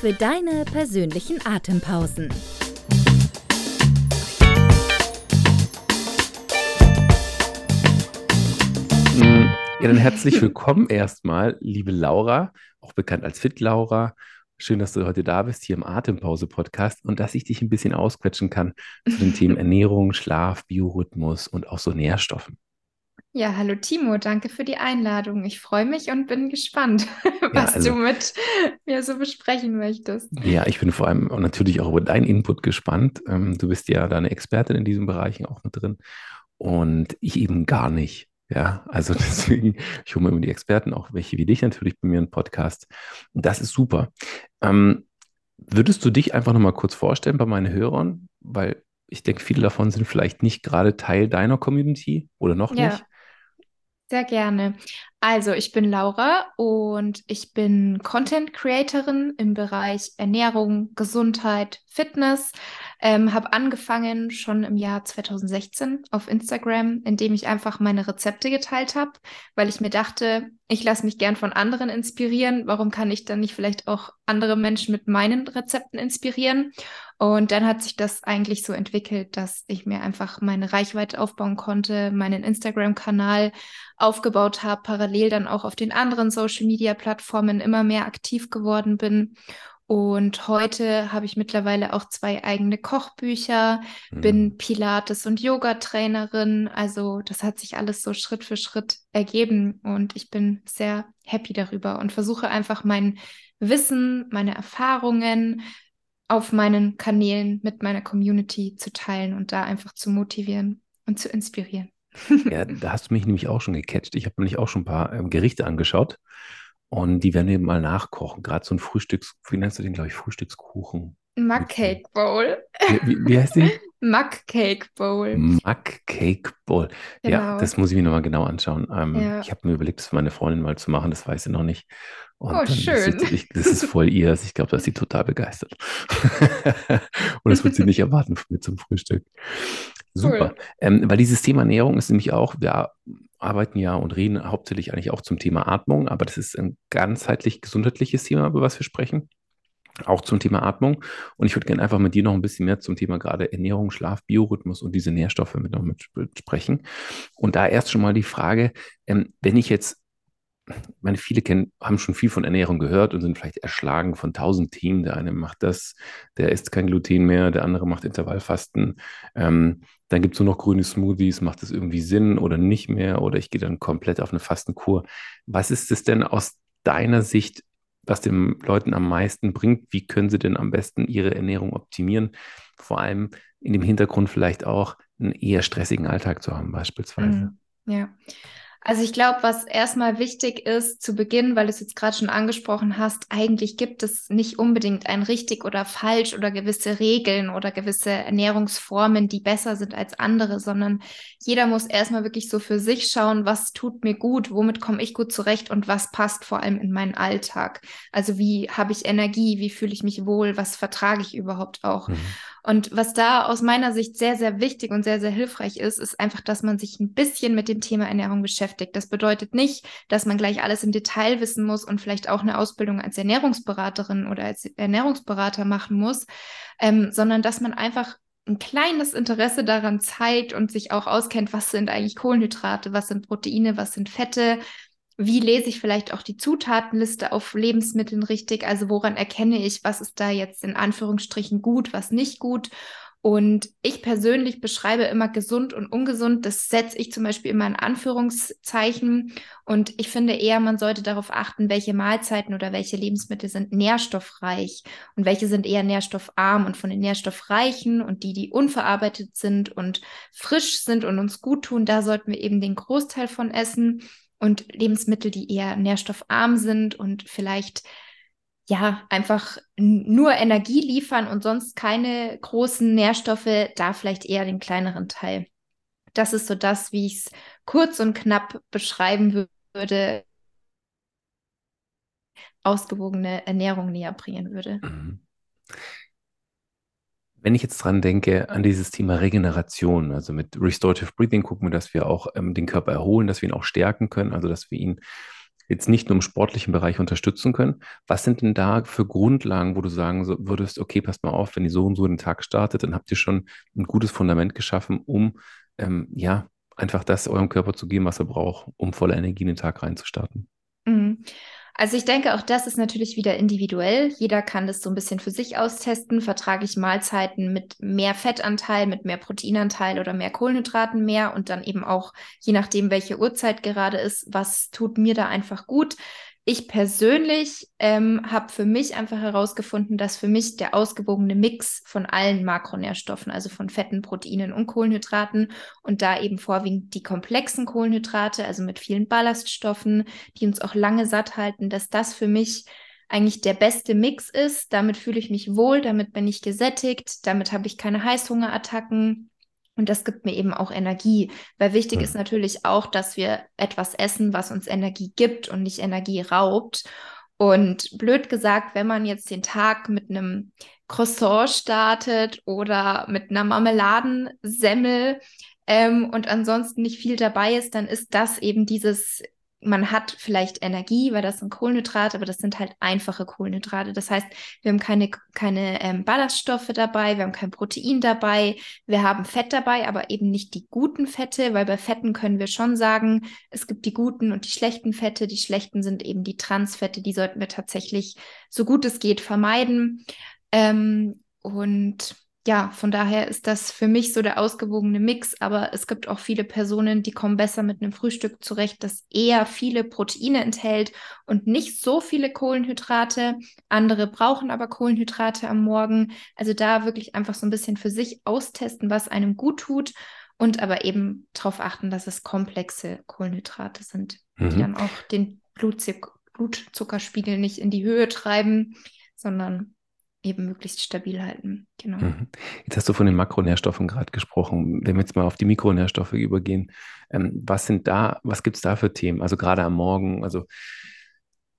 für deine persönlichen Atempausen. Mm, ja, dann herzlich willkommen erstmal, liebe Laura, auch bekannt als Fit Laura. Schön, dass du heute da bist, hier im Atempause-Podcast und dass ich dich ein bisschen ausquetschen kann zu den Themen Ernährung, Schlaf, Biorhythmus und auch so Nährstoffen. Ja, hallo Timo, danke für die Einladung. Ich freue mich und bin gespannt, was also, du mit mir so besprechen möchtest. Ja, ich bin vor allem natürlich auch über deinen Input gespannt. Ähm, du bist ja da eine Expertin in diesen Bereichen auch mit drin und ich eben gar nicht. Ja, also deswegen, ich hole mir immer die Experten, auch welche wie dich natürlich bei mir im Podcast. Und das ist super. Ähm, würdest du dich einfach nochmal kurz vorstellen bei meinen Hörern? Weil ich denke, viele davon sind vielleicht nicht gerade Teil deiner Community oder noch ja. nicht. Sehr gerne. Also, ich bin Laura und ich bin Content Creatorin im Bereich Ernährung, Gesundheit, Fitness. Ähm, habe angefangen schon im Jahr 2016 auf Instagram, indem ich einfach meine Rezepte geteilt habe, weil ich mir dachte, ich lasse mich gern von anderen inspirieren. Warum kann ich dann nicht vielleicht auch andere Menschen mit meinen Rezepten inspirieren? Und dann hat sich das eigentlich so entwickelt, dass ich mir einfach meine Reichweite aufbauen konnte, meinen Instagram-Kanal aufgebaut habe, parallel dann auch auf den anderen Social-Media-Plattformen immer mehr aktiv geworden bin. Und heute habe ich mittlerweile auch zwei eigene Kochbücher, mhm. bin Pilates- und Yoga-Trainerin. Also das hat sich alles so Schritt für Schritt ergeben und ich bin sehr happy darüber und versuche einfach mein Wissen, meine Erfahrungen auf meinen Kanälen mit meiner Community zu teilen und da einfach zu motivieren und zu inspirieren. Ja, da hast du mich nämlich auch schon gecatcht. Ich habe nämlich auch schon ein paar ähm, Gerichte angeschaut und die werden wir mal nachkochen. Gerade so ein Frühstücks, wie nennst du den, glaube ich, Frühstückskuchen? Mug Cake Bowl. Wie, wie heißt die? Mug Cake Bowl. Mug Cake Bowl. Genau. Ja, das muss ich mir nochmal genau anschauen. Ähm, ja. Ich habe mir überlegt, das für meine Freundin mal zu machen, das weiß sie noch nicht. Und oh, schön. Ich, das ist voll ihr. Ich glaube, dass sie total begeistert. Und das wird sie nicht erwarten von mir zum Frühstück. Super. Cool. Ähm, weil dieses Thema Ernährung ist nämlich auch, wir arbeiten ja und reden hauptsächlich eigentlich auch zum Thema Atmung, aber das ist ein ganzheitlich gesundheitliches Thema, über was wir sprechen. Auch zum Thema Atmung. Und ich würde gerne einfach mit dir noch ein bisschen mehr zum Thema gerade Ernährung, Schlaf, Biorhythmus und diese Nährstoffe mit noch mit sprechen. Und da erst schon mal die Frage, ähm, wenn ich jetzt meine, viele kennen, haben schon viel von Ernährung gehört und sind vielleicht erschlagen von tausend Themen. Der eine macht das, der isst kein Gluten mehr, der andere macht Intervallfasten. Ähm, dann gibt es nur noch grüne Smoothies, macht das irgendwie Sinn oder nicht mehr? Oder ich gehe dann komplett auf eine Fastenkur. Was ist es denn aus deiner Sicht, was den Leuten am meisten bringt? Wie können sie denn am besten ihre Ernährung optimieren? Vor allem in dem Hintergrund vielleicht auch einen eher stressigen Alltag zu haben, beispielsweise. Mhm. Ja. Also ich glaube, was erstmal wichtig ist zu Beginn, weil du es jetzt gerade schon angesprochen hast, eigentlich gibt es nicht unbedingt ein richtig oder falsch oder gewisse Regeln oder gewisse Ernährungsformen, die besser sind als andere, sondern jeder muss erstmal wirklich so für sich schauen, was tut mir gut, womit komme ich gut zurecht und was passt vor allem in meinen Alltag. Also wie habe ich Energie, wie fühle ich mich wohl, was vertrage ich überhaupt auch. Mhm. Und was da aus meiner Sicht sehr, sehr wichtig und sehr, sehr hilfreich ist, ist einfach, dass man sich ein bisschen mit dem Thema Ernährung beschäftigt. Das bedeutet nicht, dass man gleich alles im Detail wissen muss und vielleicht auch eine Ausbildung als Ernährungsberaterin oder als Ernährungsberater machen muss, ähm, sondern dass man einfach ein kleines Interesse daran zeigt und sich auch auskennt, was sind eigentlich Kohlenhydrate, was sind Proteine, was sind Fette, wie lese ich vielleicht auch die Zutatenliste auf Lebensmitteln richtig? Also woran erkenne ich, was ist da jetzt in Anführungsstrichen gut, was nicht gut? Und ich persönlich beschreibe immer gesund und ungesund. Das setze ich zum Beispiel immer in Anführungszeichen. Und ich finde eher, man sollte darauf achten, welche Mahlzeiten oder welche Lebensmittel sind nährstoffreich und welche sind eher nährstoffarm. Und von den nährstoffreichen und die, die unverarbeitet sind und frisch sind und uns gut tun, da sollten wir eben den Großteil von essen und Lebensmittel, die eher nährstoffarm sind und vielleicht ja, einfach nur Energie liefern und sonst keine großen Nährstoffe, da vielleicht eher den kleineren Teil. Das ist so das, wie ich es kurz und knapp beschreiben würde, ausgewogene Ernährung näher bringen würde. Mhm. Wenn ich jetzt dran denke, an dieses Thema Regeneration, also mit Restorative Breathing gucken wir, dass wir auch ähm, den Körper erholen, dass wir ihn auch stärken können, also dass wir ihn jetzt nicht nur im sportlichen Bereich unterstützen können. Was sind denn da für Grundlagen, wo du sagen würdest, okay, passt mal auf, wenn ihr so und so den Tag startet, dann habt ihr schon ein gutes Fundament geschaffen, um ähm, ja einfach das eurem Körper zu geben, was er braucht, um voller Energie in den Tag reinzustarten. Mhm. Also ich denke, auch das ist natürlich wieder individuell. Jeder kann das so ein bisschen für sich austesten. Vertrage ich Mahlzeiten mit mehr Fettanteil, mit mehr Proteinanteil oder mehr Kohlenhydraten mehr und dann eben auch, je nachdem, welche Uhrzeit gerade ist, was tut mir da einfach gut. Ich persönlich ähm, habe für mich einfach herausgefunden, dass für mich der ausgewogene Mix von allen Makronährstoffen, also von Fetten, Proteinen und Kohlenhydraten und da eben vorwiegend die komplexen Kohlenhydrate, also mit vielen Ballaststoffen, die uns auch lange satt halten, dass das für mich eigentlich der beste Mix ist. Damit fühle ich mich wohl, damit bin ich gesättigt, damit habe ich keine Heißhungerattacken und das gibt mir eben auch Energie, weil wichtig mhm. ist natürlich auch, dass wir etwas essen, was uns Energie gibt und nicht Energie raubt. Und blöd gesagt, wenn man jetzt den Tag mit einem Croissant startet oder mit einer Marmeladensemmel ähm, und ansonsten nicht viel dabei ist, dann ist das eben dieses man hat vielleicht Energie, weil das sind Kohlenhydrate, aber das sind halt einfache Kohlenhydrate. Das heißt, wir haben keine, keine ähm, Ballaststoffe dabei, wir haben kein Protein dabei, wir haben Fett dabei, aber eben nicht die guten Fette, weil bei Fetten können wir schon sagen, es gibt die guten und die schlechten Fette. Die schlechten sind eben die Transfette, die sollten wir tatsächlich so gut es geht vermeiden. Ähm, und ja, von daher ist das für mich so der ausgewogene Mix, aber es gibt auch viele Personen, die kommen besser mit einem Frühstück zurecht, das eher viele Proteine enthält und nicht so viele Kohlenhydrate. Andere brauchen aber Kohlenhydrate am Morgen. Also da wirklich einfach so ein bisschen für sich austesten, was einem gut tut und aber eben darauf achten, dass es komplexe Kohlenhydrate sind, mhm. die dann auch den Blutzuckerspiegel nicht in die Höhe treiben, sondern eben möglichst stabil halten. Genau. Mhm. Jetzt hast du von den Makronährstoffen gerade gesprochen. Wenn wir jetzt mal auf die Mikronährstoffe übergehen, ähm, was sind da, was gibt es da für Themen? Also gerade am Morgen, also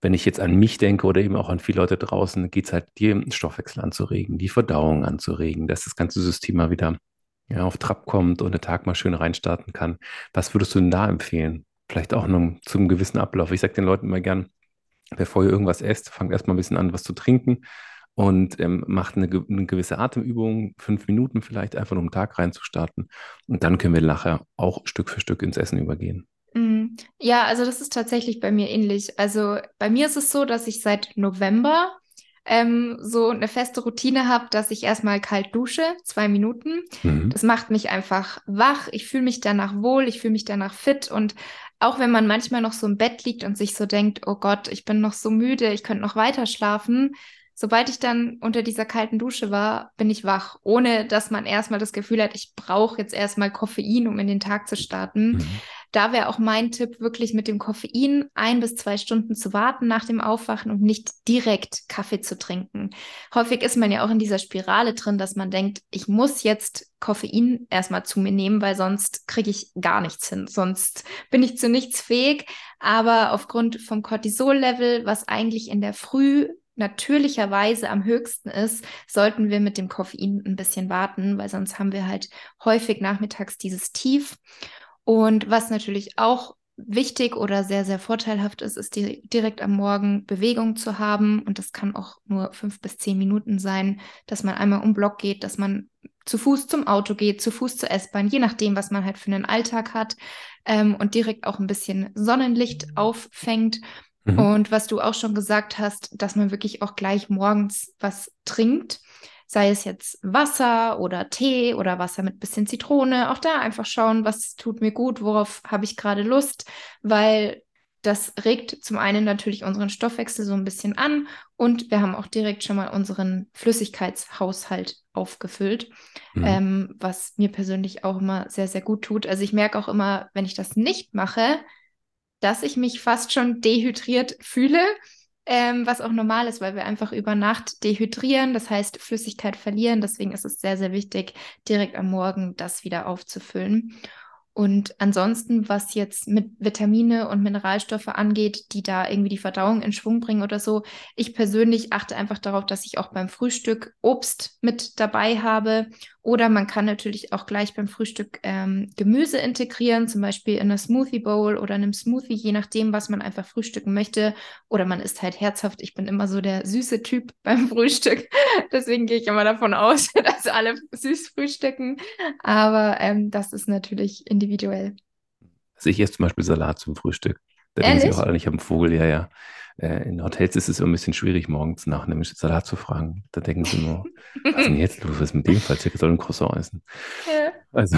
wenn ich jetzt an mich denke oder eben auch an viele Leute draußen, geht es halt, den Stoffwechsel anzuregen, die Verdauung anzuregen, dass das ganze System mal wieder ja, auf Trab kommt und der Tag mal schön reinstarten kann. Was würdest du denn da empfehlen? Vielleicht auch noch zum gewissen Ablauf. Ich sage den Leuten immer gern, bevor ihr irgendwas esst, fangt erstmal ein bisschen an, was zu trinken und ähm, macht eine, eine, gewisse Atemübung, fünf Minuten vielleicht, einfach um den Tag reinzustarten. Und dann können wir nachher auch Stück für Stück ins Essen übergehen. Mhm. Ja, also das ist tatsächlich bei mir ähnlich. Also bei mir ist es so, dass ich seit November ähm, so eine feste Routine habe, dass ich erstmal kalt dusche, zwei Minuten. Mhm. Das macht mich einfach wach. Ich fühle mich danach wohl, ich fühle mich danach fit und auch wenn man manchmal noch so im Bett liegt und sich so denkt, oh Gott, ich bin noch so müde, ich könnte noch weiter schlafen, sobald ich dann unter dieser kalten Dusche war, bin ich wach, ohne dass man erstmal das Gefühl hat, ich brauche jetzt erstmal Koffein, um in den Tag zu starten. Mhm. Da wäre auch mein Tipp, wirklich mit dem Koffein ein bis zwei Stunden zu warten nach dem Aufwachen und nicht direkt Kaffee zu trinken. Häufig ist man ja auch in dieser Spirale drin, dass man denkt, ich muss jetzt Koffein erstmal zu mir nehmen, weil sonst kriege ich gar nichts hin. Sonst bin ich zu nichts fähig. Aber aufgrund vom Cortisol-Level, was eigentlich in der Früh natürlicherweise am höchsten ist, sollten wir mit dem Koffein ein bisschen warten, weil sonst haben wir halt häufig nachmittags dieses Tief. Und was natürlich auch wichtig oder sehr, sehr vorteilhaft ist, ist die, direkt am Morgen Bewegung zu haben. Und das kann auch nur fünf bis zehn Minuten sein, dass man einmal um Block geht, dass man zu Fuß zum Auto geht, zu Fuß zur S-Bahn, je nachdem, was man halt für einen Alltag hat. Ähm, und direkt auch ein bisschen Sonnenlicht auffängt Mhm. Und was du auch schon gesagt hast, dass man wirklich auch gleich morgens was trinkt, sei es jetzt Wasser oder Tee oder Wasser mit bisschen Zitrone, auch da einfach schauen, was tut mir gut, worauf habe ich gerade Lust, weil das regt zum einen natürlich unseren Stoffwechsel so ein bisschen an und wir haben auch direkt schon mal unseren Flüssigkeitshaushalt aufgefüllt, mhm. ähm, was mir persönlich auch immer sehr, sehr gut tut. Also ich merke auch immer, wenn ich das nicht mache, dass ich mich fast schon dehydriert fühle. ähm, was auch normal ist, weil wir einfach über Nacht dehydrieren, das heißt Flüssigkeit verlieren. Deswegen ist es sehr, sehr wichtig, direkt am Morgen das wieder aufzufüllen. Und ansonsten, was jetzt mit Vitamine und Mineralstoffe angeht, die da irgendwie die Verdauung in Schwung bringen oder so, ich persönlich achte einfach darauf, dass ich auch beim Frühstück Obst mit dabei habe. Oder man kann natürlich auch gleich beim Frühstück ähm, Gemüse integrieren, zum Beispiel in einer Smoothie Bowl oder einem Smoothie, je nachdem, was man einfach frühstücken möchte. Oder man ist halt herzhaft. Ich bin immer so der süße Typ beim Frühstück. Deswegen gehe ich immer davon aus, dass alle süß frühstücken. Aber ähm, das ist natürlich individuell individuell. Also ich esse zum Beispiel Salat zum Frühstück. Da denken sie auch alle, ich habe einen Vogel, ja, ja. Äh, in Hotels ist es immer ein bisschen schwierig, morgens nach einem Salat zu fragen. Da denken sie nur, was ist denn jetzt los? Was ist mit dem Fall? Der soll ein Croissant essen. Ja. Also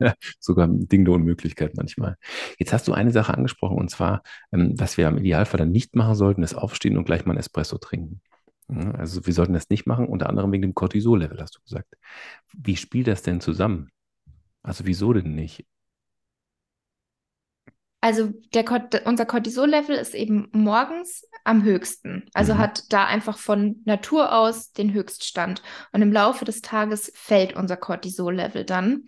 sogar Ding der Unmöglichkeit manchmal. Jetzt hast du eine Sache angesprochen und zwar, ähm, was wir im Idealfall dann nicht machen sollten, ist aufstehen und gleich mal ein Espresso trinken. Also wir sollten das nicht machen, unter anderem wegen dem Cortisol-Level, hast du gesagt. Wie spielt das denn zusammen? Also wieso denn nicht? Also der, unser Cortisol-Level ist eben morgens am höchsten. Also mhm. hat da einfach von Natur aus den Höchststand. Und im Laufe des Tages fällt unser Cortisol-Level dann.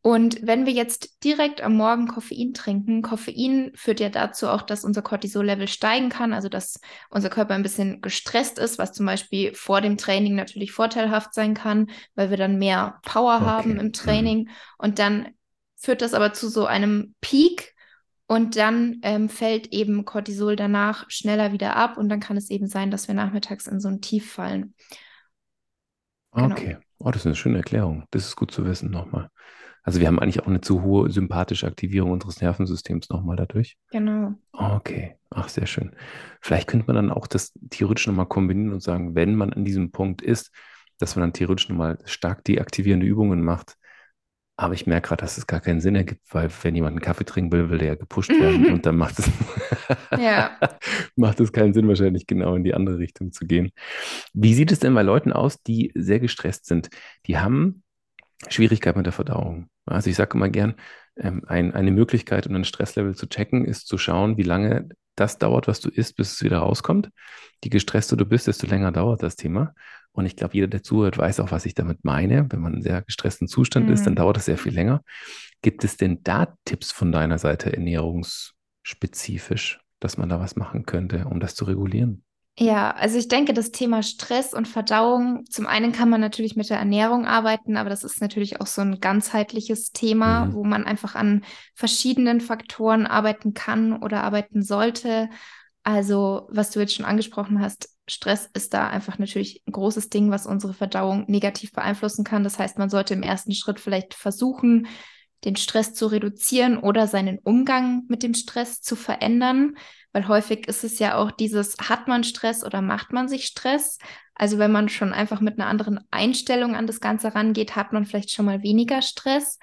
Und wenn wir jetzt direkt am Morgen Koffein trinken, Koffein führt ja dazu auch, dass unser Cortisol-Level steigen kann, also dass unser Körper ein bisschen gestresst ist, was zum Beispiel vor dem Training natürlich vorteilhaft sein kann, weil wir dann mehr Power okay. haben im mhm. Training. Und dann führt das aber zu so einem Peak, und dann ähm, fällt eben Cortisol danach schneller wieder ab und dann kann es eben sein, dass wir nachmittags in so ein Tief fallen. Genau. Okay, oh, das ist eine schöne Erklärung. Das ist gut zu wissen nochmal. Also wir haben eigentlich auch eine zu hohe sympathische Aktivierung unseres Nervensystems nochmal dadurch. Genau. Okay, ach sehr schön. Vielleicht könnte man dann auch das theoretisch nochmal kombinieren und sagen, wenn man an diesem Punkt ist, dass man dann theoretisch nochmal stark deaktivierende Übungen macht, aber ich merke gerade, dass es gar keinen Sinn ergibt, weil wenn jemand einen Kaffee trinken will, will der ja gepusht werden und dann macht es, ja. macht es keinen Sinn, wahrscheinlich genau in die andere Richtung zu gehen. Wie sieht es denn bei Leuten aus, die sehr gestresst sind? Die haben Schwierigkeit mit der Verdauung. Also ich sage immer gern, ähm, ein, eine Möglichkeit, um ein Stresslevel zu checken, ist zu schauen, wie lange das dauert, was du isst, bis es wieder rauskommt. Je gestresster du bist, desto länger dauert das Thema. Und ich glaube, jeder, der zuhört, weiß auch, was ich damit meine. Wenn man in sehr gestressten Zustand mhm. ist, dann mhm. dauert das sehr viel länger. Gibt es denn da Tipps von deiner Seite ernährungsspezifisch, dass man da was machen könnte, um das zu regulieren? Ja, also ich denke, das Thema Stress und Verdauung, zum einen kann man natürlich mit der Ernährung arbeiten, aber das ist natürlich auch so ein ganzheitliches Thema, mhm. wo man einfach an verschiedenen Faktoren arbeiten kann oder arbeiten sollte. Also, was du jetzt schon angesprochen hast, Stress ist da einfach natürlich ein großes Ding, was unsere Verdauung negativ beeinflussen kann. Das heißt, man sollte im ersten Schritt vielleicht versuchen, den Stress zu reduzieren oder seinen Umgang mit dem Stress zu verändern, weil häufig ist es ja auch dieses, hat man Stress oder macht man sich Stress? Also wenn man schon einfach mit einer anderen Einstellung an das Ganze rangeht, hat man vielleicht schon mal weniger Stress.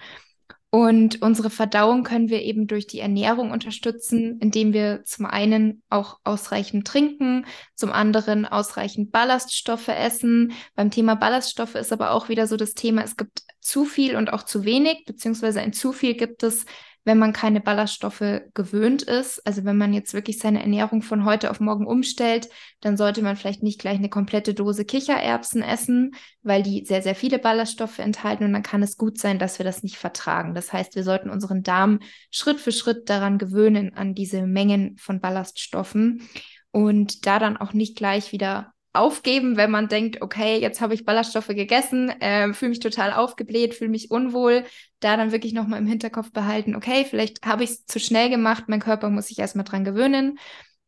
Und unsere Verdauung können wir eben durch die Ernährung unterstützen, indem wir zum einen auch ausreichend trinken, zum anderen ausreichend Ballaststoffe essen. Beim Thema Ballaststoffe ist aber auch wieder so das Thema, es gibt zu viel und auch zu wenig, beziehungsweise ein zu viel gibt es, wenn man keine Ballaststoffe gewöhnt ist. Also wenn man jetzt wirklich seine Ernährung von heute auf morgen umstellt, dann sollte man vielleicht nicht gleich eine komplette Dose Kichererbsen essen, weil die sehr, sehr viele Ballaststoffe enthalten und dann kann es gut sein, dass wir das nicht vertragen. Das heißt, wir sollten unseren Darm Schritt für Schritt daran gewöhnen, an diese Mengen von Ballaststoffen und da dann auch nicht gleich wieder aufgeben, wenn man denkt, okay, jetzt habe ich Ballaststoffe gegessen, äh, fühle mich total aufgebläht, fühle mich unwohl, da dann wirklich nochmal im Hinterkopf behalten, okay, vielleicht habe ich es zu schnell gemacht, mein Körper muss sich erstmal dran gewöhnen.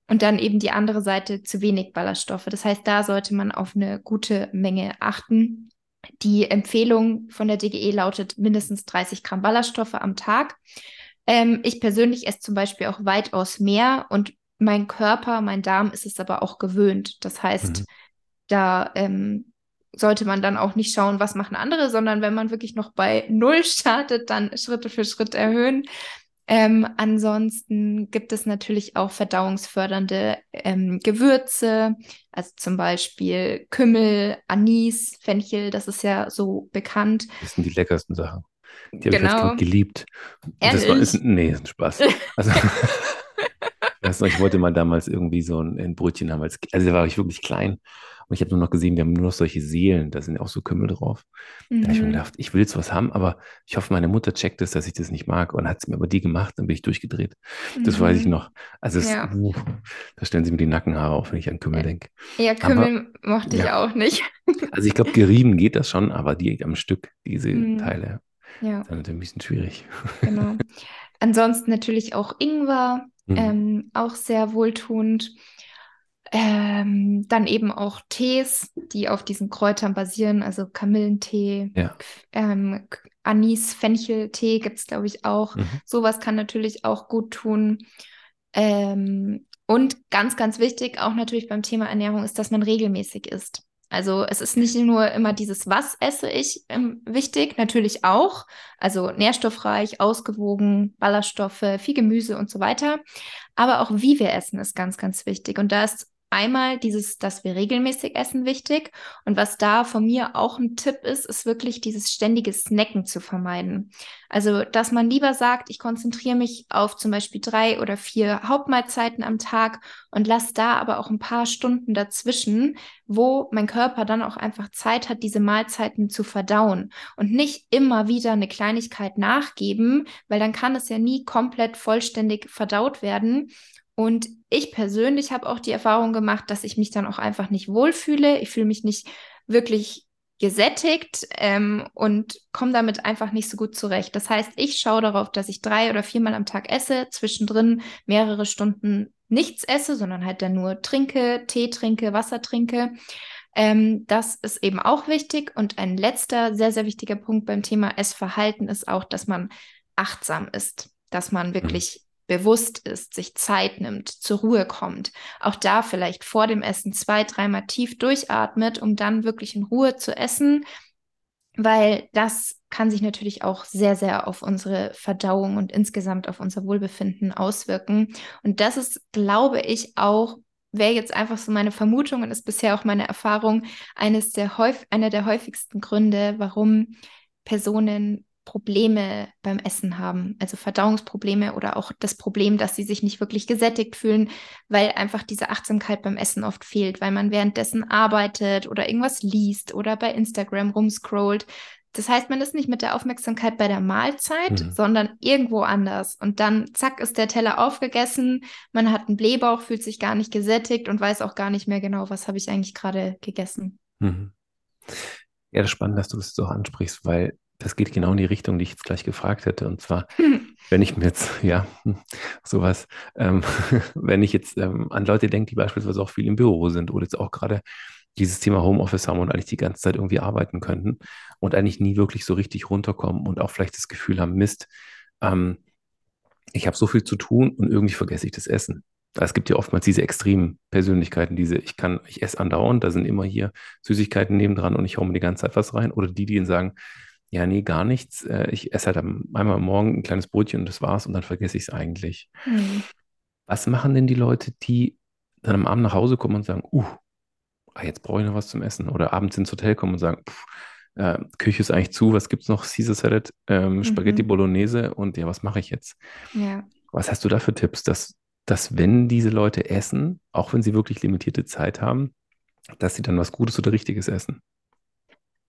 Und dann eben die andere Seite zu wenig Ballaststoffe. Das heißt, da sollte man auf eine gute Menge achten. Die Empfehlung von der DGE lautet mindestens 30 Gramm Ballaststoffe am Tag. Ähm, ich persönlich esse zum Beispiel auch weitaus mehr und mein Körper, mein Darm ist es aber auch gewöhnt. Das heißt, mhm. da ähm, sollte man dann auch nicht schauen, was machen andere, sondern wenn man wirklich noch bei Null startet, dann Schritte für Schritt erhöhen. Ähm, ansonsten gibt es natürlich auch verdauungsfördernde ähm, Gewürze, also zum Beispiel Kümmel, Anis, Fenchel, das ist ja so bekannt. Das sind die leckersten Sachen. Die habe genau. ich geliebt. Ehrlich? Das war, ist, nee, ist ein Spaß. Also, Also ich wollte mal damals irgendwie so ein, ein Brötchen haben, als, also da war ich wirklich klein. Und ich habe nur noch gesehen, wir haben nur noch solche Seelen, da sind auch so Kümmel drauf. Mhm. Da habe ich mir mhm. gedacht, ich will jetzt was haben, aber ich hoffe, meine Mutter checkt es, dass ich das nicht mag. Und hat es mir aber die gemacht, dann bin ich durchgedreht. Das mhm. weiß ich mhm. noch. Also es, ja. uh, da stellen sie mir die Nackenhaare auf, wenn ich an Kümmel denke. Ja, Kümmel aber, mochte ich ja. auch nicht. also ich glaube, gerieben geht das schon, aber die am Stück, diese mhm. Teile, ja. sind natürlich ein bisschen schwierig. Genau. Ansonsten natürlich auch Ingwer, mhm. ähm, auch sehr wohltuend. Ähm, dann eben auch Tees, die auf diesen Kräutern basieren, also Kamillentee, ja. ähm, Anis, Fencheltee gibt es, glaube ich, auch. Mhm. Sowas kann natürlich auch gut tun. Ähm, und ganz, ganz wichtig, auch natürlich beim Thema Ernährung, ist, dass man regelmäßig isst. Also es ist nicht nur immer dieses, was esse ich ähm, wichtig, natürlich auch. Also nährstoffreich, ausgewogen, Ballaststoffe, viel Gemüse und so weiter. Aber auch wie wir essen ist ganz, ganz wichtig. Und da ist einmal dieses, dass wir regelmäßig essen, wichtig. Und was da von mir auch ein Tipp ist, ist wirklich dieses ständige Snacken zu vermeiden. Also, dass man lieber sagt, ich konzentriere mich auf zum Beispiel drei oder vier Hauptmahlzeiten am Tag und lasse da aber auch ein paar Stunden dazwischen, wo mein Körper dann auch einfach Zeit hat, diese Mahlzeiten zu verdauen und nicht immer wieder eine Kleinigkeit nachgeben, weil dann kann es ja nie komplett vollständig verdaut werden. Und ich persönlich habe auch die Erfahrung gemacht, dass ich mich dann auch einfach nicht wohlfühle. Ich fühle mich nicht wirklich gesättigt ähm, und komme damit einfach nicht so gut zurecht. Das heißt, ich schaue darauf, dass ich drei oder viermal am Tag esse, zwischendrin mehrere Stunden nichts esse, sondern halt dann nur trinke, Tee trinke, Wasser trinke. Ähm, das ist eben auch wichtig. Und ein letzter sehr, sehr wichtiger Punkt beim Thema Essverhalten ist auch, dass man achtsam ist, dass man mhm. wirklich bewusst ist, sich Zeit nimmt, zur Ruhe kommt, auch da vielleicht vor dem Essen zwei, dreimal tief durchatmet, um dann wirklich in Ruhe zu essen, weil das kann sich natürlich auch sehr, sehr auf unsere Verdauung und insgesamt auf unser Wohlbefinden auswirken. Und das ist, glaube ich, auch wäre jetzt einfach so meine Vermutung und ist bisher auch meine Erfahrung, eines der häufig, einer der häufigsten Gründe, warum Personen Probleme beim Essen haben, also Verdauungsprobleme oder auch das Problem, dass sie sich nicht wirklich gesättigt fühlen, weil einfach diese Achtsamkeit beim Essen oft fehlt, weil man währenddessen arbeitet oder irgendwas liest oder bei Instagram rumscrollt. Das heißt, man ist nicht mit der Aufmerksamkeit bei der Mahlzeit, mhm. sondern irgendwo anders. Und dann, zack, ist der Teller aufgegessen, man hat einen Blähbauch, fühlt sich gar nicht gesättigt und weiß auch gar nicht mehr genau, was habe ich eigentlich gerade gegessen. Mhm. Ja, das ist spannend, dass du das so ansprichst, weil das geht genau in die Richtung, die ich jetzt gleich gefragt hätte. Und zwar, hm. wenn ich mir jetzt, ja, sowas, ähm, wenn ich jetzt ähm, an Leute denke, die beispielsweise auch viel im Büro sind oder jetzt auch gerade dieses Thema Homeoffice haben und eigentlich die ganze Zeit irgendwie arbeiten könnten und eigentlich nie wirklich so richtig runterkommen und auch vielleicht das Gefühl haben, Mist, ähm, ich habe so viel zu tun und irgendwie vergesse ich das Essen. Es gibt ja oftmals diese extremen Persönlichkeiten, diese, ich kann, ich esse andauernd, da sind immer hier Süßigkeiten nebendran und ich hau mir die ganze Zeit was rein. Oder die, die sagen, ja, nee, gar nichts. Äh, ich esse halt einmal am Morgen ein kleines Brötchen und das war's und dann vergesse ich es eigentlich. Mhm. Was machen denn die Leute, die dann am Abend nach Hause kommen und sagen, uh, ah, jetzt brauche ich noch was zum Essen? Oder abends ins Hotel kommen und sagen, pff, äh, Küche ist eigentlich zu, was gibt es noch? Caesar Salad, ähm, Spaghetti mhm. Bolognese und ja, was mache ich jetzt? Ja. Was hast du da für Tipps, dass, dass wenn diese Leute essen, auch wenn sie wirklich limitierte Zeit haben, dass sie dann was Gutes oder Richtiges essen?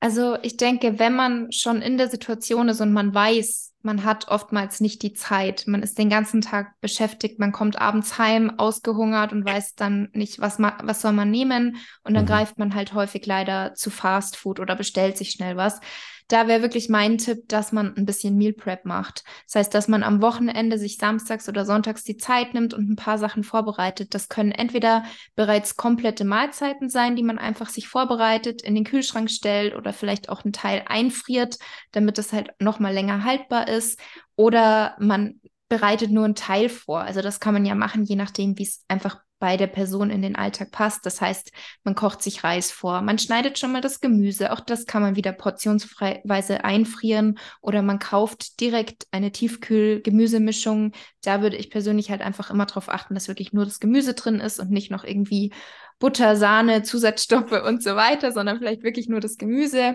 Also ich denke, wenn man schon in der Situation ist und man weiß, man hat oftmals nicht die Zeit, man ist den ganzen Tag beschäftigt, man kommt abends heim, ausgehungert und weiß dann nicht, was, was soll man nehmen. Und dann mhm. greift man halt häufig leider zu Fast Food oder bestellt sich schnell was da wäre wirklich mein Tipp, dass man ein bisschen Meal Prep macht. Das heißt, dass man am Wochenende sich samstags oder sonntags die Zeit nimmt und ein paar Sachen vorbereitet. Das können entweder bereits komplette Mahlzeiten sein, die man einfach sich vorbereitet, in den Kühlschrank stellt oder vielleicht auch einen Teil einfriert, damit es halt noch mal länger haltbar ist. Oder man bereitet nur einen Teil vor. Also das kann man ja machen, je nachdem, wie es einfach bei der Person in den Alltag passt. Das heißt, man kocht sich Reis vor, man schneidet schon mal das Gemüse, auch das kann man wieder portionsweise einfrieren oder man kauft direkt eine Tiefkühl-Gemüsemischung. Da würde ich persönlich halt einfach immer darauf achten, dass wirklich nur das Gemüse drin ist und nicht noch irgendwie Butter, Sahne, Zusatzstoffe und so weiter, sondern vielleicht wirklich nur das Gemüse.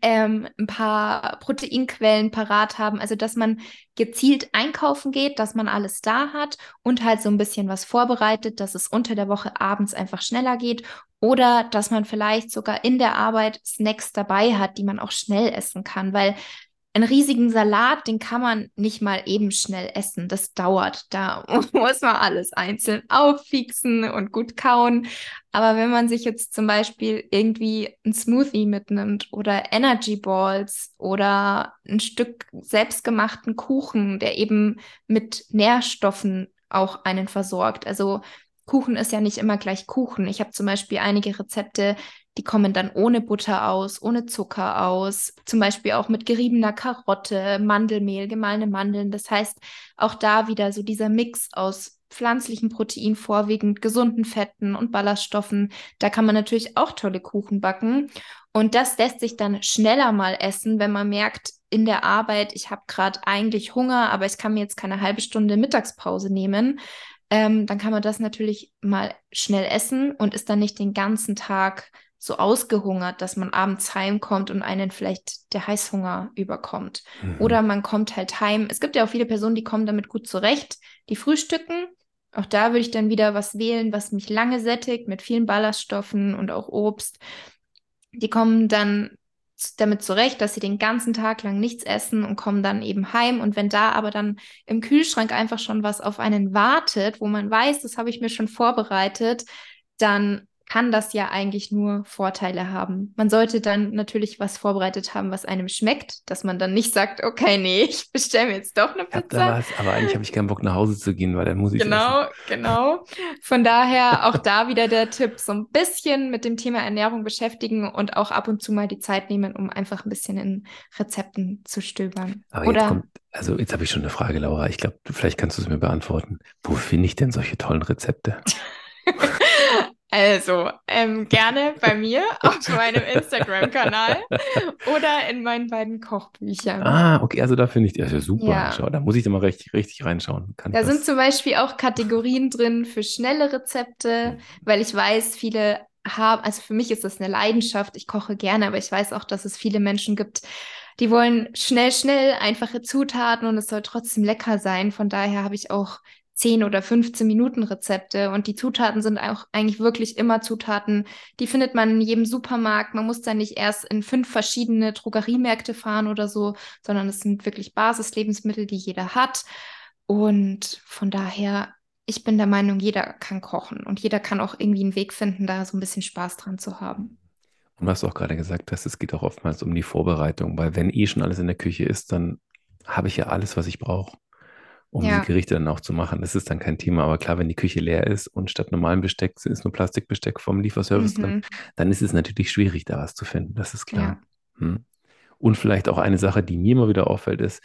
Ähm, ein paar Proteinquellen parat haben, also dass man gezielt einkaufen geht, dass man alles da hat und halt so ein bisschen was vorbereitet, dass es unter der Woche abends einfach schneller geht. Oder dass man vielleicht sogar in der Arbeit Snacks dabei hat, die man auch schnell essen kann, weil einen riesigen Salat, den kann man nicht mal eben schnell essen. Das dauert. Da muss man alles einzeln auffixen und gut kauen. Aber wenn man sich jetzt zum Beispiel irgendwie ein Smoothie mitnimmt oder Energy Balls oder ein Stück selbstgemachten Kuchen, der eben mit Nährstoffen auch einen versorgt. Also Kuchen ist ja nicht immer gleich Kuchen. Ich habe zum Beispiel einige Rezepte, die kommen dann ohne Butter aus, ohne Zucker aus, zum Beispiel auch mit geriebener Karotte, Mandelmehl, gemahlene Mandeln. Das heißt, auch da wieder so dieser Mix aus pflanzlichen Protein, vorwiegend gesunden Fetten und Ballaststoffen. Da kann man natürlich auch tolle Kuchen backen. Und das lässt sich dann schneller mal essen, wenn man merkt, in der Arbeit, ich habe gerade eigentlich Hunger, aber ich kann mir jetzt keine halbe Stunde Mittagspause nehmen. Ähm, dann kann man das natürlich mal schnell essen und ist dann nicht den ganzen Tag so ausgehungert, dass man abends heimkommt und einen vielleicht der Heißhunger überkommt. Mhm. Oder man kommt halt heim. Es gibt ja auch viele Personen, die kommen damit gut zurecht, die frühstücken. Auch da würde ich dann wieder was wählen, was mich lange sättigt, mit vielen Ballaststoffen und auch Obst. Die kommen dann damit zurecht, dass sie den ganzen Tag lang nichts essen und kommen dann eben heim. Und wenn da aber dann im Kühlschrank einfach schon was auf einen wartet, wo man weiß, das habe ich mir schon vorbereitet, dann kann das ja eigentlich nur Vorteile haben. Man sollte dann natürlich was vorbereitet haben, was einem schmeckt, dass man dann nicht sagt, okay, nee, ich bestelle mir jetzt doch eine Pizza. Was, aber eigentlich habe ich keinen Bock nach Hause zu gehen, weil dann muss ich Genau, essen. genau. Von daher auch da wieder der Tipp, so ein bisschen mit dem Thema Ernährung beschäftigen und auch ab und zu mal die Zeit nehmen, um einfach ein bisschen in Rezepten zu stöbern. Aber Oder jetzt kommt, also jetzt habe ich schon eine Frage, Laura. Ich glaube, vielleicht kannst du es mir beantworten. Wo finde ich denn solche tollen Rezepte? Also, ähm, gerne bei mir auf meinem Instagram-Kanal oder in meinen beiden Kochbüchern. Ah, okay, also da finde ich, das ja super. Ja. Schau, da muss ich da mal richtig, richtig reinschauen. Kann da sind zum Beispiel auch Kategorien drin für schnelle Rezepte, weil ich weiß, viele haben, also für mich ist das eine Leidenschaft, ich koche gerne, aber ich weiß auch, dass es viele Menschen gibt, die wollen schnell, schnell einfache Zutaten und es soll trotzdem lecker sein. Von daher habe ich auch 10 oder 15 Minuten Rezepte und die Zutaten sind auch eigentlich wirklich immer Zutaten, die findet man in jedem Supermarkt. Man muss da nicht erst in fünf verschiedene Drogeriemärkte fahren oder so, sondern es sind wirklich Basislebensmittel, die jeder hat. Und von daher, ich bin der Meinung, jeder kann kochen und jeder kann auch irgendwie einen Weg finden, da so ein bisschen Spaß dran zu haben. Und was du auch gerade gesagt hast, es geht auch oftmals um die Vorbereitung, weil wenn eh schon alles in der Küche ist, dann habe ich ja alles, was ich brauche um ja. die Gerichte dann auch zu machen. Das ist dann kein Thema. Aber klar, wenn die Küche leer ist und statt normalem Besteck ist nur Plastikbesteck vom Lieferservice mhm. drin, dann ist es natürlich schwierig, da was zu finden. Das ist klar. Ja. Hm. Und vielleicht auch eine Sache, die mir immer wieder auffällt, ist,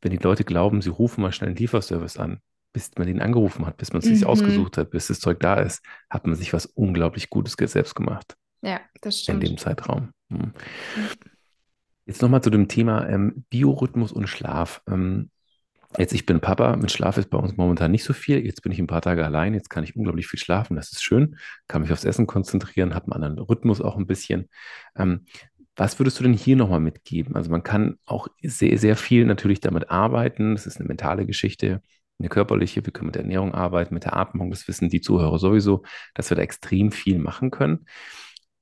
wenn die Leute glauben, sie rufen mal schnell einen Lieferservice an, bis man den angerufen hat, bis man es sich mhm. ausgesucht hat, bis das Zeug da ist, hat man sich was unglaublich Gutes selbst gemacht. Ja, das stimmt. In dem Zeitraum. Hm. Jetzt nochmal zu dem Thema ähm, Biorhythmus und Schlaf. Ähm, Jetzt, ich bin Papa, mit Schlaf ist bei uns momentan nicht so viel. Jetzt bin ich ein paar Tage allein, jetzt kann ich unglaublich viel schlafen, das ist schön, kann mich aufs Essen konzentrieren, habe einen anderen Rhythmus auch ein bisschen. Ähm, was würdest du denn hier nochmal mitgeben? Also man kann auch sehr, sehr viel natürlich damit arbeiten. Das ist eine mentale Geschichte, eine körperliche. Wir können mit der Ernährung arbeiten, mit der Atmung. Das wissen die Zuhörer sowieso, dass wir da extrem viel machen können.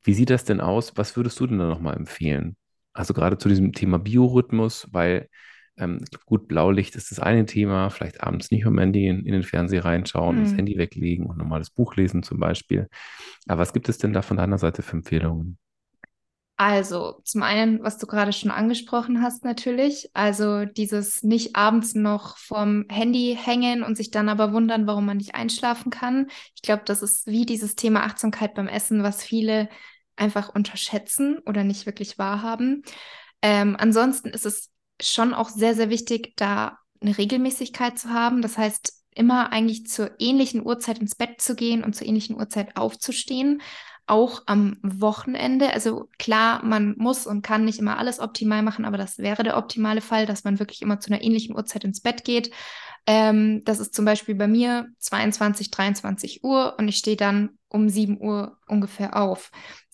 Wie sieht das denn aus? Was würdest du denn da nochmal empfehlen? Also gerade zu diesem Thema Biorhythmus, weil ähm, gut, Blaulicht ist das eine Thema, vielleicht abends nicht mehr in, in den Fernseher reinschauen, mhm. das Handy weglegen und normales Buch lesen zum Beispiel. Aber was gibt es denn da von deiner Seite für Empfehlungen? Also, zum einen, was du gerade schon angesprochen hast, natürlich. Also, dieses nicht abends noch vorm Handy hängen und sich dann aber wundern, warum man nicht einschlafen kann. Ich glaube, das ist wie dieses Thema Achtsamkeit beim Essen, was viele einfach unterschätzen oder nicht wirklich wahrhaben. Ähm, ansonsten ist es schon auch sehr, sehr wichtig, da eine Regelmäßigkeit zu haben. Das heißt, immer eigentlich zur ähnlichen Uhrzeit ins Bett zu gehen und zur ähnlichen Uhrzeit aufzustehen, auch am Wochenende. Also klar, man muss und kann nicht immer alles optimal machen, aber das wäre der optimale Fall, dass man wirklich immer zu einer ähnlichen Uhrzeit ins Bett geht. Ähm, das ist zum Beispiel bei mir 22, 23 Uhr und ich stehe dann um 7 Uhr ungefähr auf.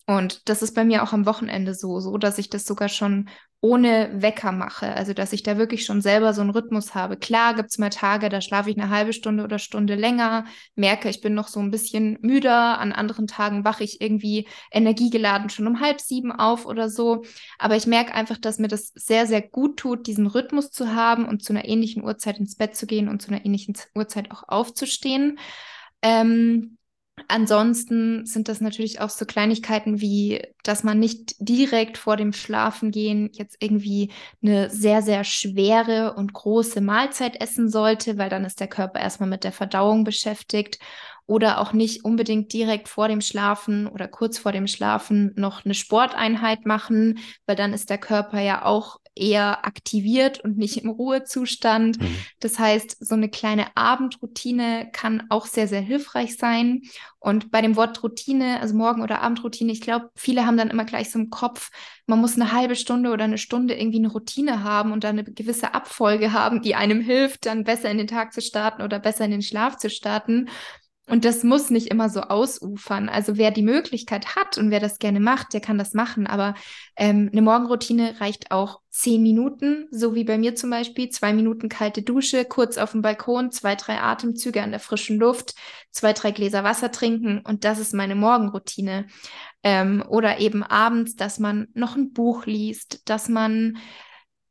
Und das ist bei mir auch am Wochenende so, so dass ich das sogar schon ohne Wecker mache. Also dass ich da wirklich schon selber so einen Rhythmus habe. Klar gibt es mal Tage, da schlafe ich eine halbe Stunde oder Stunde länger, merke, ich bin noch so ein bisschen müder. An anderen Tagen wache ich irgendwie energiegeladen schon um halb sieben auf oder so. Aber ich merke einfach, dass mir das sehr, sehr gut tut, diesen Rhythmus zu haben und zu einer ähnlichen Uhrzeit ins Bett zu gehen und zu einer ähnlichen Uhrzeit auch aufzustehen. Ähm, Ansonsten sind das natürlich auch so Kleinigkeiten wie, dass man nicht direkt vor dem Schlafengehen jetzt irgendwie eine sehr, sehr schwere und große Mahlzeit essen sollte, weil dann ist der Körper erstmal mit der Verdauung beschäftigt. Oder auch nicht unbedingt direkt vor dem Schlafen oder kurz vor dem Schlafen noch eine Sporteinheit machen, weil dann ist der Körper ja auch eher aktiviert und nicht im Ruhezustand. Mhm. Das heißt, so eine kleine Abendroutine kann auch sehr, sehr hilfreich sein. Und bei dem Wort Routine, also Morgen- oder Abendroutine, ich glaube, viele haben dann immer gleich so im Kopf, man muss eine halbe Stunde oder eine Stunde irgendwie eine Routine haben und dann eine gewisse Abfolge haben, die einem hilft, dann besser in den Tag zu starten oder besser in den Schlaf zu starten. Und das muss nicht immer so ausufern. Also wer die Möglichkeit hat und wer das gerne macht, der kann das machen. Aber ähm, eine Morgenroutine reicht auch zehn Minuten, so wie bei mir zum Beispiel. Zwei Minuten kalte Dusche, kurz auf dem Balkon, zwei, drei Atemzüge an der frischen Luft, zwei, drei Gläser Wasser trinken. Und das ist meine Morgenroutine. Ähm, oder eben abends, dass man noch ein Buch liest, dass man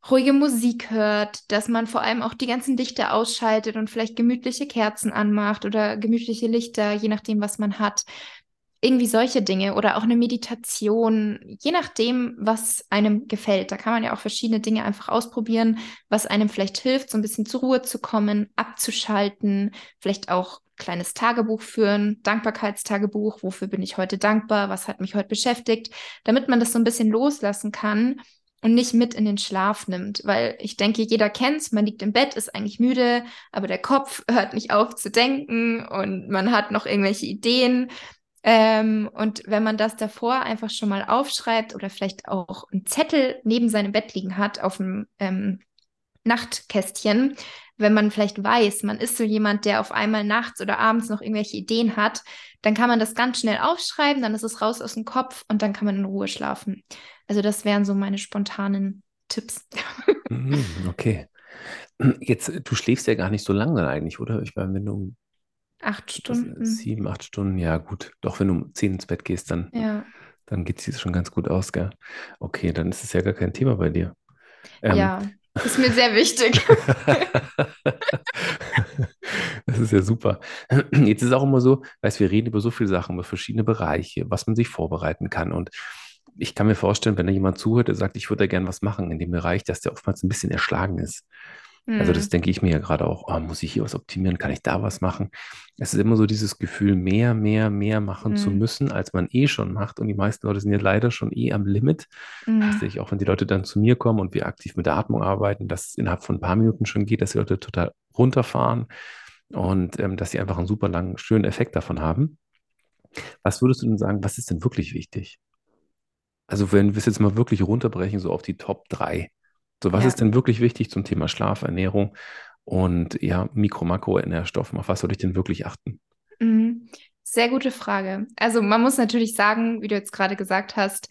ruhige Musik hört, dass man vor allem auch die ganzen Lichter ausschaltet und vielleicht gemütliche Kerzen anmacht oder gemütliche Lichter, je nachdem, was man hat. Irgendwie solche Dinge oder auch eine Meditation, je nachdem, was einem gefällt. Da kann man ja auch verschiedene Dinge einfach ausprobieren, was einem vielleicht hilft, so ein bisschen zur Ruhe zu kommen, abzuschalten, vielleicht auch kleines Tagebuch führen, Dankbarkeitstagebuch, wofür bin ich heute dankbar, was hat mich heute beschäftigt, damit man das so ein bisschen loslassen kann und nicht mit in den Schlaf nimmt, weil ich denke, jeder kennt's, man liegt im Bett, ist eigentlich müde, aber der Kopf hört nicht auf zu denken und man hat noch irgendwelche Ideen. Ähm, und wenn man das davor einfach schon mal aufschreibt oder vielleicht auch einen Zettel neben seinem Bett liegen hat auf dem ähm, Nachtkästchen, wenn man vielleicht weiß, man ist so jemand, der auf einmal nachts oder abends noch irgendwelche Ideen hat, dann kann man das ganz schnell aufschreiben, dann ist es raus aus dem Kopf und dann kann man in Ruhe schlafen. Also das wären so meine spontanen Tipps. Mhm, okay. Jetzt, du schläfst ja gar nicht so lange eigentlich, oder? Ich meine, wenn du acht Stunden. Sieben, acht Stunden, ja gut. Doch, wenn du um zehn ins Bett gehst, dann, ja. dann geht es schon ganz gut aus, gell? Okay, dann ist es ja gar kein Thema bei dir. Ähm, ja, ist mir sehr wichtig. das ist ja super. Jetzt ist auch immer so, weißt wir reden über so viele Sachen, über verschiedene Bereiche, was man sich vorbereiten kann. Und ich kann mir vorstellen, wenn da jemand zuhört, der sagt, ich würde da gerne was machen in dem Bereich, dass der oftmals ein bisschen erschlagen ist. Mhm. Also das mhm. denke ich mir ja gerade auch, oh, muss ich hier was optimieren, kann ich da was machen? Es ist immer so dieses Gefühl, mehr, mehr, mehr machen mhm. zu müssen, als man eh schon macht. Und die meisten Leute sind ja leider schon eh am Limit. Mhm. Das sehe ich auch, wenn die Leute dann zu mir kommen und wir aktiv mit der Atmung arbeiten, dass es innerhalb von ein paar Minuten schon geht, dass die Leute total runterfahren und ähm, dass sie einfach einen super langen, schönen Effekt davon haben. Was würdest du denn sagen, was ist denn wirklich wichtig? Also wenn wir es jetzt mal wirklich runterbrechen, so auf die Top 3. So, was ja. ist denn wirklich wichtig zum Thema Schlaf, Ernährung und ja, Mikro-, Makro-Nährstoffen? Auf was soll ich denn wirklich achten? Mhm. Sehr gute Frage. Also man muss natürlich sagen, wie du jetzt gerade gesagt hast,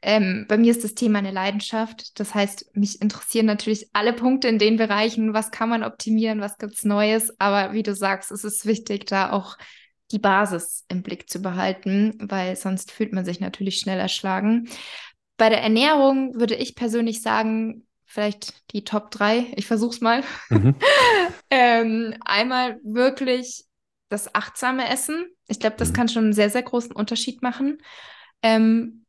ähm, bei mir ist das Thema eine Leidenschaft. Das heißt, mich interessieren natürlich alle Punkte in den Bereichen. Was kann man optimieren? Was gibt es Neues? Aber wie du sagst, es ist wichtig, da auch die Basis im Blick zu behalten, weil sonst fühlt man sich natürlich schnell erschlagen. Bei der Ernährung würde ich persönlich sagen, vielleicht die Top 3, ich versuche es mal. Mhm. ähm, einmal wirklich das achtsame Essen. Ich glaube, das mhm. kann schon einen sehr, sehr großen Unterschied machen. Ähm,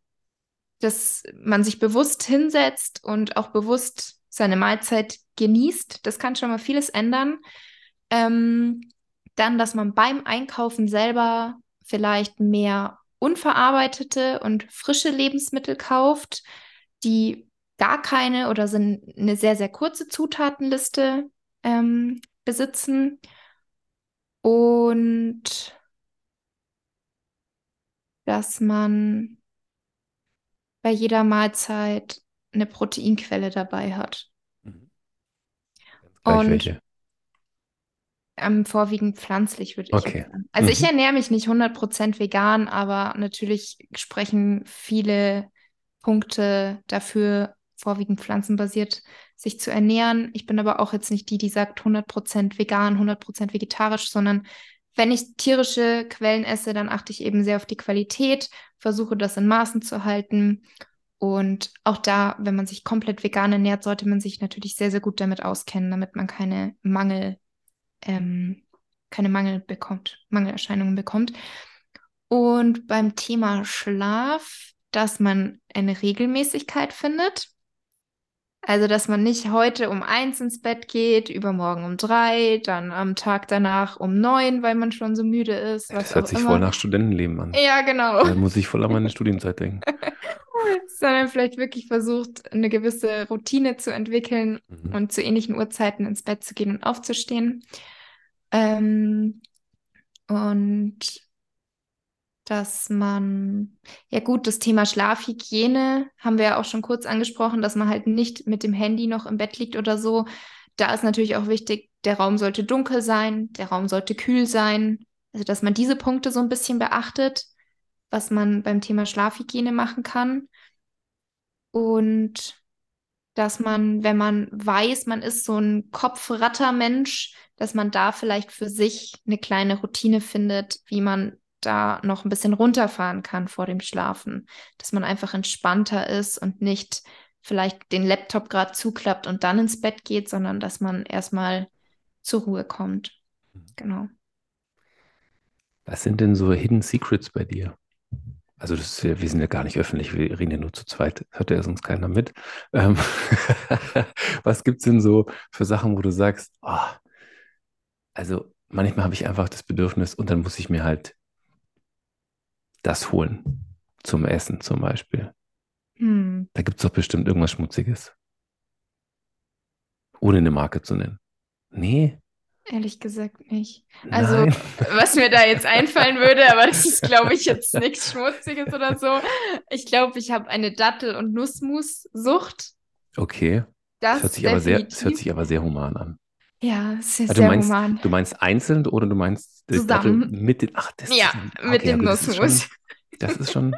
dass man sich bewusst hinsetzt und auch bewusst seine Mahlzeit genießt. Das kann schon mal vieles ändern. Ähm, dann, dass man beim Einkaufen selber vielleicht mehr unverarbeitete und frische Lebensmittel kauft, die gar keine oder sind eine sehr, sehr kurze Zutatenliste ähm, besitzen. Und dass man bei jeder Mahlzeit eine Proteinquelle dabei hat. Mhm. Und welche? Ähm, vorwiegend pflanzlich, würde ich Okay. sagen. Also ich Mhm. ernähre mich nicht 100% vegan, aber natürlich sprechen viele Punkte dafür, vorwiegend pflanzenbasiert sich zu ernähren. Ich bin aber auch jetzt nicht die, die sagt 100% vegan, 100% vegetarisch, sondern wenn ich tierische Quellen esse, dann achte ich eben sehr auf die Qualität, versuche das in Maßen zu halten. Und auch da, wenn man sich komplett vegan ernährt, sollte man sich natürlich sehr, sehr gut damit auskennen, damit man keine Mangel, ähm, keine Mangel bekommt, Mangelerscheinungen bekommt. Und beim Thema Schlaf, dass man eine Regelmäßigkeit findet. Also, dass man nicht heute um eins ins Bett geht, übermorgen um drei, dann am Tag danach um neun, weil man schon so müde ist, was Das hört sich immer. voll nach Studentenleben an. Ja, genau. Da muss ich voll an meine Studienzeit denken. Sondern vielleicht wirklich versucht, eine gewisse Routine zu entwickeln Mhm. und zu ähnlichen Uhrzeiten ins Bett zu gehen und aufzustehen. Ähm, und dass man, ja gut, das Thema Schlafhygiene haben wir ja auch schon kurz angesprochen, dass man halt nicht mit dem Handy noch im Bett liegt oder so. Da ist natürlich auch wichtig, der Raum sollte dunkel sein, der Raum sollte kühl sein. Also, dass man diese Punkte so ein bisschen beachtet, was man beim Thema Schlafhygiene machen kann. Und dass man, wenn man weiß, man ist so ein Kopfrattermensch, dass man da vielleicht für sich eine kleine Routine findet, wie man da noch ein bisschen runterfahren kann vor dem Schlafen. Dass man einfach entspannter ist und nicht vielleicht den Laptop gerade zuklappt und dann ins Bett geht, sondern dass man erstmal zur Ruhe kommt. Genau. Was sind denn so Hidden Secrets bei dir? Also das ist ja, wir sind ja gar nicht öffentlich, wir reden ja nur zu zweit, hört ja sonst keiner mit. Ähm, was gibt es denn so für Sachen, wo du sagst, ah, also manchmal habe ich einfach das Bedürfnis und dann muss ich mir halt das holen zum Essen zum Beispiel. Hm. Da gibt es doch bestimmt irgendwas Schmutziges. Ohne eine Marke zu nennen. Nee, Ehrlich gesagt nicht. Also, nein. was mir da jetzt einfallen würde, aber das ist, glaube ich, jetzt nichts Schmutziges oder so. Ich glaube, ich habe eine Dattel- und Nussmus-Sucht. Okay, Das das hört sich aber sehr, das hört sich aber sehr human an. Ja, ist Ah, du sehr meinst, human. du meinst einzeln oder du meinst die Dattel Zusammen. mit den, ach, das Ja, zusammen. mit Okay, dem das ist Nussmus. das ist schon,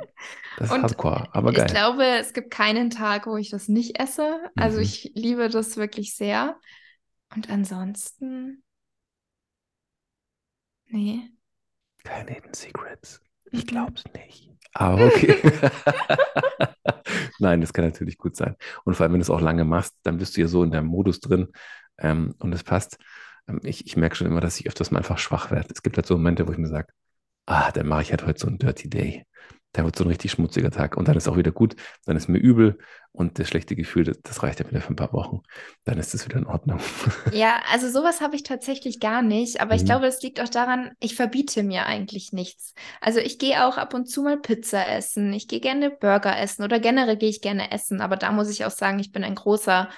das ist Und Hardcore, aber Ich geil. glaube, es gibt keinen Tag, wo ich das nicht esse. Also Mhm. ich liebe das wirklich sehr. Und ansonsten, nee. Keine Hidden Secrets. Mhm. Ich glaub's nicht. Aber okay. Nein, das kann natürlich gut sein. Und vor allem, wenn du es auch lange machst, dann bist du ja so in deinem Modus drin ähm, und es passt. Ähm, ich, ich merke schon immer, dass ich öfters mal einfach schwach werde. Es gibt halt so Momente, wo ich mir sage, ah, dann mache ich halt heute so einen Dirty Day. Da wird so ein richtig schmutziger Tag. Und dann ist auch wieder gut. Dann ist mir übel und das schlechte Gefühl, das, das reicht ja wieder für ein paar Wochen. Dann ist es wieder in Ordnung. Ja, also sowas habe ich tatsächlich gar nicht, aber ich Mhm. glaube, es liegt auch daran, ich verbiete mir eigentlich nichts. Also ich gehe auch ab und zu mal Pizza essen, ich gehe gerne Burger essen oder generell gehe ich gerne essen, aber da muss ich auch sagen, ich bin ein großer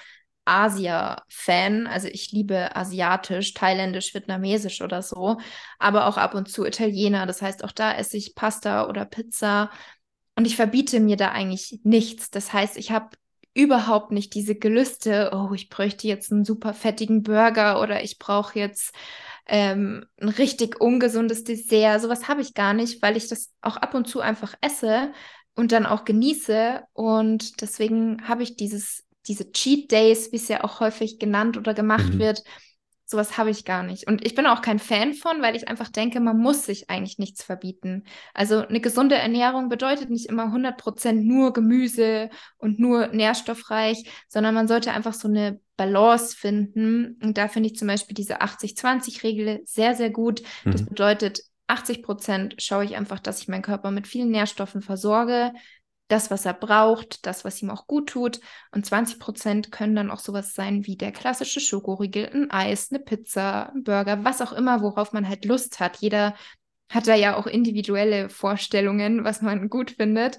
Asia-Fan. Also ich liebe asiatisch, thailändisch, vietnamesisch oder so, aber auch ab und zu Italiener. Das heißt, auch da esse ich Pasta oder Pizza und ich verbiete mir da eigentlich nichts. Das heißt, ich habe überhaupt nicht diese Gelüste, oh, ich bräuchte jetzt einen super fettigen Burger oder ich brauche jetzt ähm, ein richtig ungesundes Dessert. Sowas habe ich gar nicht, weil ich das auch ab und zu einfach esse und dann auch genieße. Und deswegen habe ich dieses, diese Cheat Days, wie es ja auch häufig genannt oder gemacht Mhm. wird, sowas habe ich gar nicht. Und ich bin auch kein Fan von, weil ich einfach denke, man muss sich eigentlich nichts verbieten. Also eine gesunde Ernährung bedeutet nicht immer 100% nur Gemüse und nur nährstoffreich, sondern man sollte einfach so eine Balance finden. Und da finde ich zum Beispiel diese 80-20-Regel sehr, sehr gut. Das Mhm. bedeutet, 80% schaue ich einfach, dass ich meinen Körper mit vielen Nährstoffen versorge, das, was er braucht, das, was ihm auch gut tut. Und 20% können dann auch sowas sein wie der klassische Schokoriegel, ein Eis, eine Pizza, ein Burger, was auch immer, worauf man halt Lust hat. Jeder hat da ja auch individuelle Vorstellungen, was man gut findet.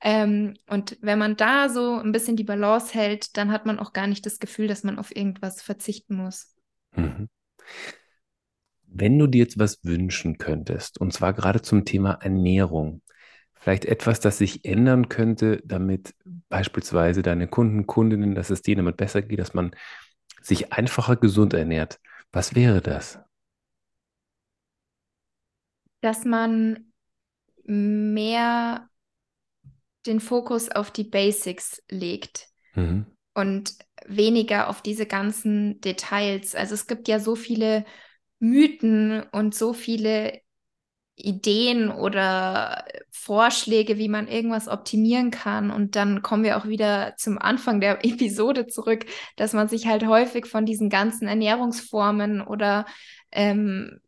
Ähm, und wenn man da so ein bisschen die Balance hält, dann hat man auch gar nicht das Gefühl, dass man auf irgendwas verzichten muss. Mhm. Wenn du dir jetzt was wünschen könntest, und zwar gerade zum Thema Ernährung, vielleicht etwas, das sich ändern könnte, damit beispielsweise deine Kunden, Kundinnen, dass es denen damit besser geht, dass man sich einfacher gesund ernährt, was wäre das? dass man mehr den Fokus auf die Basics legt mhm. und weniger auf diese ganzen Details. Also es gibt ja so viele Mythen und so viele Ideen oder Vorschläge, wie man irgendwas optimieren kann. Und dann kommen wir auch wieder zum Anfang der Episode zurück, dass man sich halt häufig von diesen ganzen Ernährungsformen oder ähm,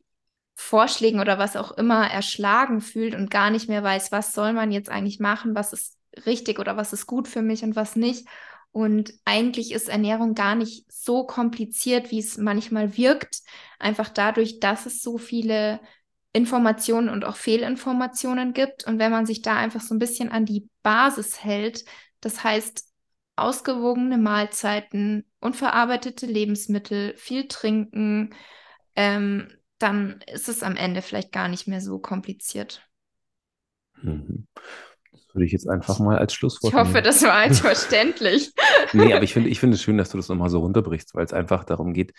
Vorschlägen oder was auch immer erschlagen fühlt und gar nicht mehr weiß, was soll man jetzt eigentlich machen, was ist richtig oder was ist gut für mich und was nicht. Und eigentlich ist Ernährung gar nicht so kompliziert, wie es manchmal wirkt. Einfach dadurch, dass es so viele Informationen und auch Fehlinformationen gibt. Und wenn man sich da einfach so ein bisschen an die Basis hält, das heißt ausgewogene Mahlzeiten, unverarbeitete Lebensmittel, viel trinken, ähm, dann ist es am Ende vielleicht gar nicht mehr so kompliziert. Mhm. Das würde ich jetzt einfach mal als Schlusswort Ich hoffe, nehmen. das war als verständlich. nee, aber ich finde, ich finde es schön, dass du das nochmal so runterbrichst, weil es einfach darum geht,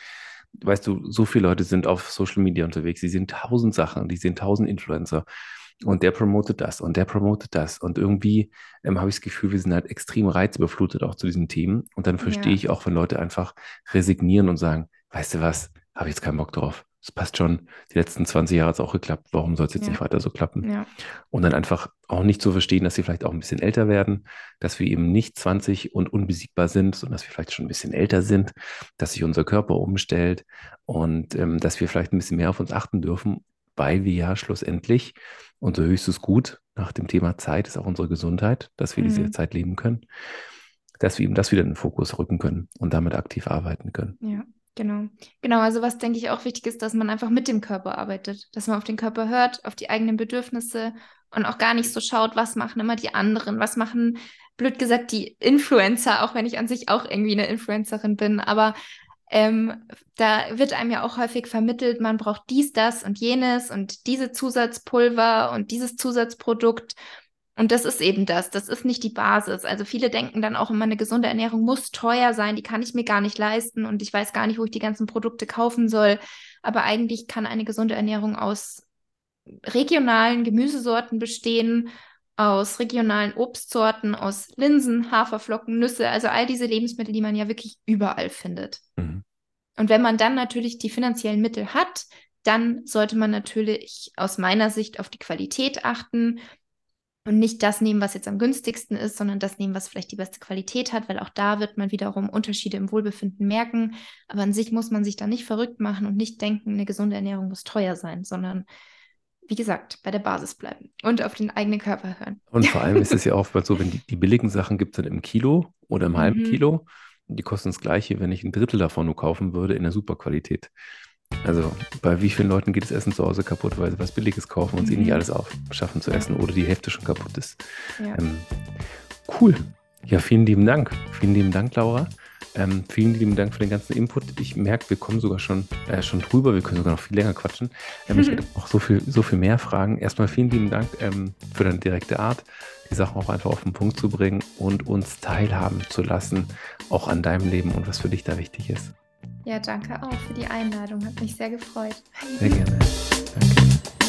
weißt du, so viele Leute sind auf Social Media unterwegs, die sehen tausend Sachen, die sehen tausend Influencer und der promotet das und der promotet das und irgendwie ähm, habe ich das Gefühl, wir sind halt extrem reizüberflutet auch zu diesen Themen und dann verstehe ja. ich auch, wenn Leute einfach resignieren und sagen, weißt du was, habe ich jetzt keinen Bock drauf es passt schon, die letzten 20 Jahre hat es auch geklappt, warum soll es jetzt ja. nicht weiter so klappen? Ja. Und dann einfach auch nicht zu verstehen, dass sie vielleicht auch ein bisschen älter werden, dass wir eben nicht 20 und unbesiegbar sind, sondern dass wir vielleicht schon ein bisschen älter sind, dass sich unser Körper umstellt und ähm, dass wir vielleicht ein bisschen mehr auf uns achten dürfen, weil wir ja schlussendlich unser höchstes Gut nach dem Thema Zeit ist auch unsere Gesundheit, dass wir mhm. diese Zeit leben können, dass wir eben das wieder in den Fokus rücken können und damit aktiv arbeiten können. Ja. Genau, genau. Also was denke ich auch wichtig ist, dass man einfach mit dem Körper arbeitet, dass man auf den Körper hört, auf die eigenen Bedürfnisse und auch gar nicht so schaut, was machen immer die anderen, was machen, blöd gesagt, die Influencer, auch wenn ich an sich auch irgendwie eine Influencerin bin, aber ähm, da wird einem ja auch häufig vermittelt, man braucht dies, das und jenes und diese Zusatzpulver und dieses Zusatzprodukt. Und das ist eben das. Das ist nicht die Basis. Also viele denken dann auch immer, eine gesunde Ernährung muss teuer sein, die kann ich mir gar nicht leisten und ich weiß gar nicht, wo ich die ganzen Produkte kaufen soll. Aber eigentlich kann eine gesunde Ernährung aus regionalen Gemüsesorten bestehen, aus regionalen Obstsorten, aus Linsen, Haferflocken, Nüsse, also all diese Lebensmittel, die man ja wirklich überall findet. Mhm. Und wenn man dann natürlich die finanziellen Mittel hat, dann sollte man natürlich aus meiner Sicht auf die Qualität achten und nicht das nehmen, was jetzt am günstigsten ist, sondern das nehmen, was vielleicht die beste Qualität hat, weil auch da wird man wiederum Unterschiede im Wohlbefinden merken. Aber an sich muss man sich da nicht verrückt machen und nicht denken, eine gesunde Ernährung muss teuer sein, sondern wie gesagt, bei der Basis bleiben und auf den eigenen Körper hören. Und vor allem ist es ja auch so, wenn die, die billigen Sachen gibt es dann im Kilo oder im halben mhm. Kilo. Die kosten das gleiche, wenn ich ein Drittel davon nur kaufen würde in der Superqualität. Also bei wie vielen Leuten geht das Essen zu Hause kaputt, weil sie was Billiges kaufen und mhm. sie nicht alles aufschaffen zu essen oder die Hälfte schon kaputt ist. Ja. Ähm, cool. Ja, vielen lieben Dank. Vielen lieben Dank, Laura. Ähm, vielen lieben Dank für den ganzen Input. Ich merke, wir kommen sogar schon, äh, schon drüber. Wir können sogar noch viel länger quatschen. Ähm, Ich hätte auch so viel, so viel mehr Fragen. Erstmal vielen lieben Dank ähm, für deine direkte Art, die Sachen auch einfach auf den Punkt zu bringen und uns teilhaben zu lassen, auch an deinem Leben und was für dich da wichtig ist. Ja, danke auch für die Einladung. Hat mich sehr gefreut. Sehr gerne. Danke.